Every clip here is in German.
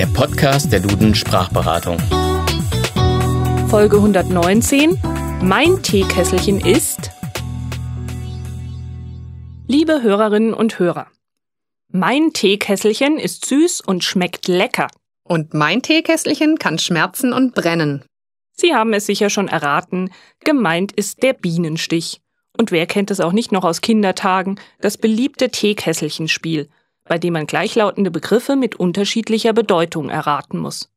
der Podcast der Duden Sprachberatung. Folge 119. Mein Teekesselchen ist. Liebe Hörerinnen und Hörer. Mein Teekesselchen ist süß und schmeckt lecker. Und mein Teekesselchen kann schmerzen und brennen. Sie haben es sicher schon erraten, gemeint ist der Bienenstich. Und wer kennt es auch nicht noch aus Kindertagen, das beliebte Teekesselchenspiel, bei dem man gleichlautende Begriffe mit unterschiedlicher Bedeutung erraten muss.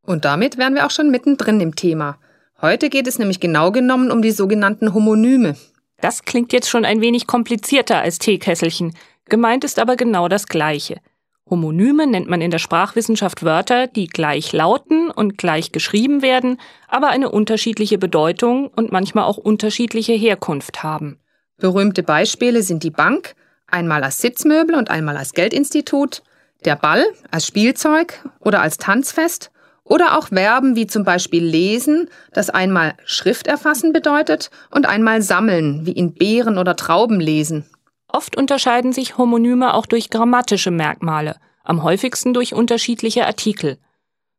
Und damit wären wir auch schon mittendrin im Thema. Heute geht es nämlich genau genommen um die sogenannten Homonyme. Das klingt jetzt schon ein wenig komplizierter als Teekesselchen, gemeint ist aber genau das Gleiche. Homonyme nennt man in der Sprachwissenschaft Wörter, die gleich lauten und gleich geschrieben werden, aber eine unterschiedliche Bedeutung und manchmal auch unterschiedliche Herkunft haben. Berühmte Beispiele sind die Bank, einmal als Sitzmöbel und einmal als Geldinstitut, der Ball als Spielzeug oder als Tanzfest oder auch Verben wie zum Beispiel lesen, das einmal Schrift erfassen bedeutet und einmal sammeln, wie in Beeren oder Trauben lesen. Oft unterscheiden sich Homonyme auch durch grammatische Merkmale, am häufigsten durch unterschiedliche Artikel.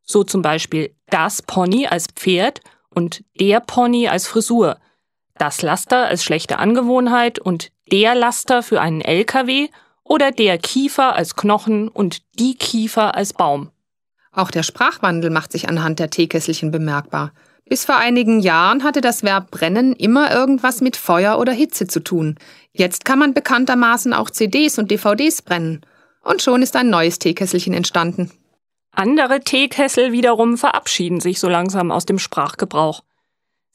So zum Beispiel das Pony als Pferd und der Pony als Frisur, das Laster als schlechte Angewohnheit und der Laster für einen LKW oder der Kiefer als Knochen und die Kiefer als Baum. Auch der Sprachwandel macht sich anhand der Teekesselchen bemerkbar. Bis vor einigen Jahren hatte das Verb brennen immer irgendwas mit Feuer oder Hitze zu tun. Jetzt kann man bekanntermaßen auch CDs und DVDs brennen. Und schon ist ein neues Teekesselchen entstanden. Andere Teekessel wiederum verabschieden sich so langsam aus dem Sprachgebrauch.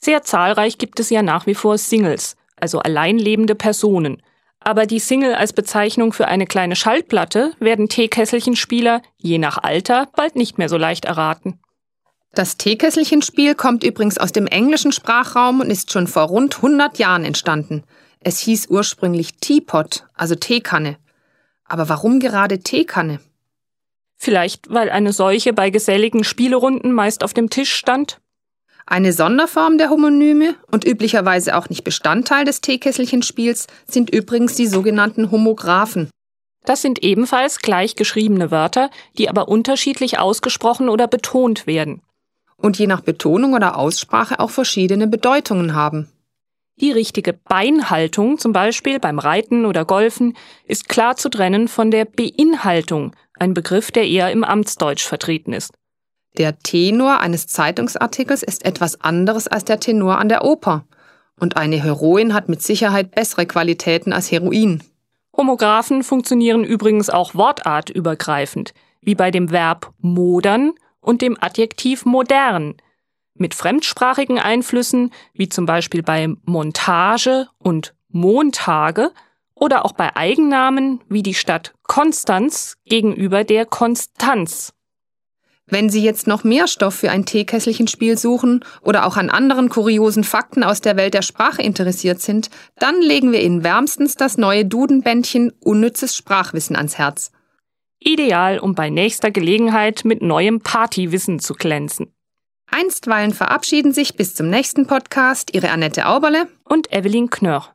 Sehr zahlreich gibt es ja nach wie vor Singles, also alleinlebende Personen. Aber die Single als Bezeichnung für eine kleine Schallplatte werden Teekesselchenspieler, je nach Alter, bald nicht mehr so leicht erraten. Das Teekesselchenspiel kommt übrigens aus dem englischen Sprachraum und ist schon vor rund 100 Jahren entstanden. Es hieß ursprünglich Teapot, also Teekanne. Aber warum gerade Teekanne? Vielleicht, weil eine solche bei geselligen Spielerunden meist auf dem Tisch stand? Eine Sonderform der Homonyme und üblicherweise auch nicht Bestandteil des Teekesselchenspiels sind übrigens die sogenannten Homographen. Das sind ebenfalls gleich geschriebene Wörter, die aber unterschiedlich ausgesprochen oder betont werden und je nach Betonung oder Aussprache auch verschiedene Bedeutungen haben. Die richtige Beinhaltung, zum Beispiel beim Reiten oder Golfen, ist klar zu trennen von der Beinhaltung, ein Begriff, der eher im Amtsdeutsch vertreten ist. Der Tenor eines Zeitungsartikels ist etwas anderes als der Tenor an der Oper. Und eine Heroin hat mit Sicherheit bessere Qualitäten als Heroin. Homographen funktionieren übrigens auch wortartübergreifend, wie bei dem Verb modern und dem Adjektiv modern mit fremdsprachigen Einflüssen, wie zum Beispiel bei Montage und Montage oder auch bei Eigennamen wie die Stadt Konstanz gegenüber der Konstanz. Wenn Sie jetzt noch mehr Stoff für ein Teekesselchenspiel suchen oder auch an anderen kuriosen Fakten aus der Welt der Sprache interessiert sind, dann legen wir Ihnen wärmstens das neue Dudenbändchen Unnützes Sprachwissen ans Herz. Ideal, um bei nächster Gelegenheit mit neuem Partywissen zu glänzen. Einstweilen verabschieden sich bis zum nächsten Podcast Ihre Annette Auberle und Evelyn Knörr.